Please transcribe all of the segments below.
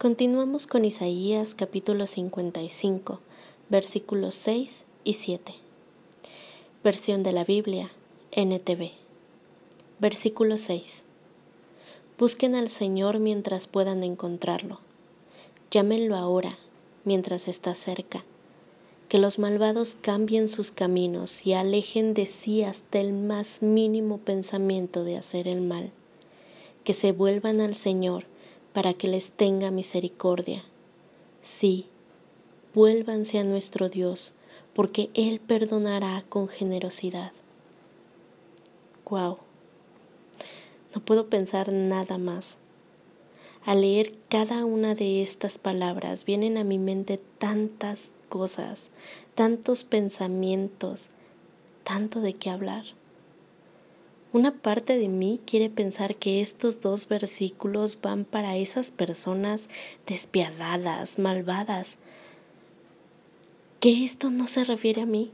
Continuamos con Isaías capítulo 55, versículos 6 y 7. Versión de la Biblia, NTV. Versículo 6. Busquen al Señor mientras puedan encontrarlo. Llámenlo ahora, mientras está cerca. Que los malvados cambien sus caminos y alejen de sí hasta el más mínimo pensamiento de hacer el mal. Que se vuelvan al Señor para que les tenga misericordia. Sí, vuélvanse a nuestro Dios, porque Él perdonará con generosidad. Wow. No puedo pensar nada más. Al leer cada una de estas palabras vienen a mi mente tantas cosas, tantos pensamientos, tanto de qué hablar. Una parte de mí quiere pensar que estos dos versículos van para esas personas despiadadas, malvadas, que esto no se refiere a mí,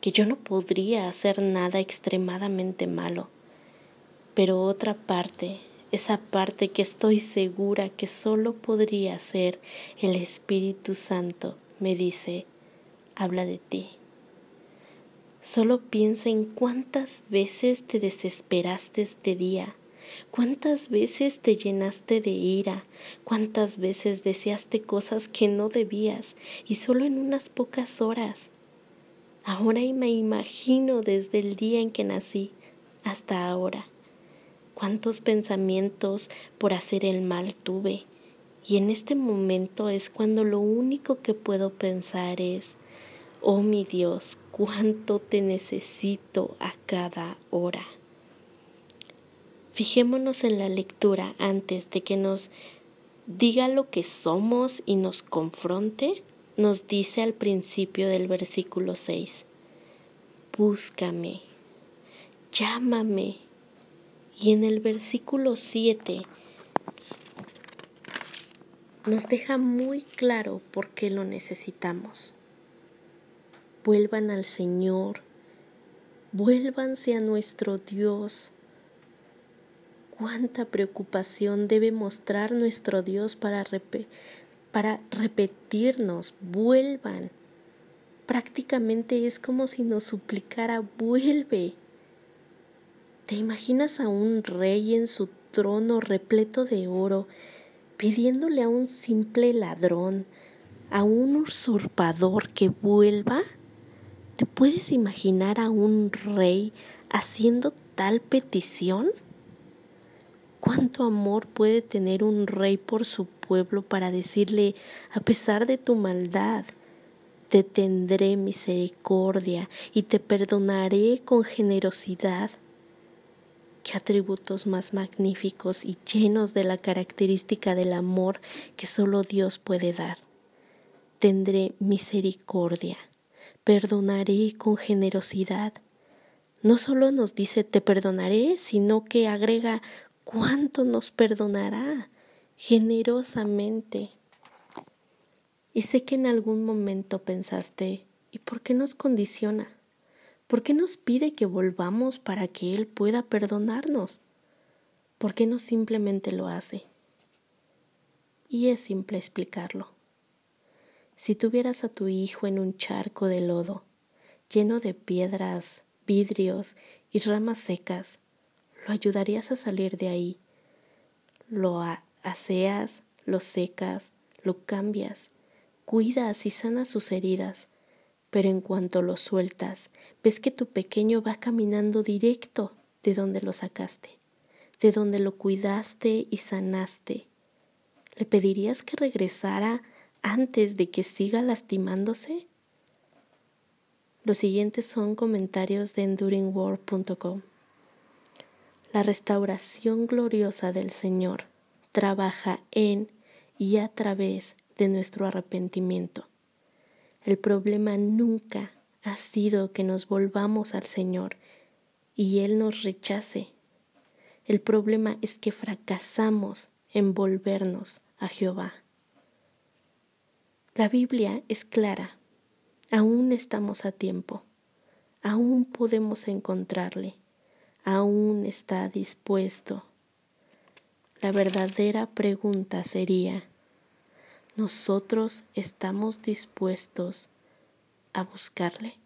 que yo no podría hacer nada extremadamente malo. Pero otra parte, esa parte que estoy segura que solo podría ser el Espíritu Santo, me dice, habla de ti. Solo piensa en cuántas veces te desesperaste este día, cuántas veces te llenaste de ira, cuántas veces deseaste cosas que no debías y solo en unas pocas horas. Ahora me imagino desde el día en que nací hasta ahora. Cuántos pensamientos por hacer el mal tuve. Y en este momento es cuando lo único que puedo pensar es, oh mi Dios, cuánto te necesito a cada hora. Fijémonos en la lectura antes de que nos diga lo que somos y nos confronte, nos dice al principio del versículo 6, búscame, llámame. Y en el versículo 7 nos deja muy claro por qué lo necesitamos vuelvan al Señor, vuélvanse a nuestro Dios. Cuánta preocupación debe mostrar nuestro Dios para, para repetirnos, vuelvan. Prácticamente es como si nos suplicara, vuelve. ¿Te imaginas a un rey en su trono repleto de oro, pidiéndole a un simple ladrón, a un usurpador que vuelva? ¿Te puedes imaginar a un rey haciendo tal petición? ¿Cuánto amor puede tener un rey por su pueblo para decirle, a pesar de tu maldad, te tendré misericordia y te perdonaré con generosidad? Qué atributos más magníficos y llenos de la característica del amor que solo Dios puede dar. Tendré misericordia perdonaré con generosidad. No solo nos dice te perdonaré, sino que agrega cuánto nos perdonará generosamente. Y sé que en algún momento pensaste, ¿y por qué nos condiciona? ¿Por qué nos pide que volvamos para que Él pueda perdonarnos? ¿Por qué no simplemente lo hace? Y es simple explicarlo. Si tuvieras a tu hijo en un charco de lodo, lleno de piedras, vidrios y ramas secas, lo ayudarías a salir de ahí. Lo aseas, lo secas, lo cambias, cuidas y sanas sus heridas, pero en cuanto lo sueltas, ves que tu pequeño va caminando directo de donde lo sacaste, de donde lo cuidaste y sanaste. ¿Le pedirías que regresara antes de que siga lastimándose? Los siguientes son comentarios de enduringworld.com. La restauración gloriosa del Señor trabaja en y a través de nuestro arrepentimiento. El problema nunca ha sido que nos volvamos al Señor y Él nos rechace. El problema es que fracasamos en volvernos a Jehová. La Biblia es clara. Aún estamos a tiempo. Aún podemos encontrarle. Aún está dispuesto. La verdadera pregunta sería, nosotros estamos dispuestos a buscarle.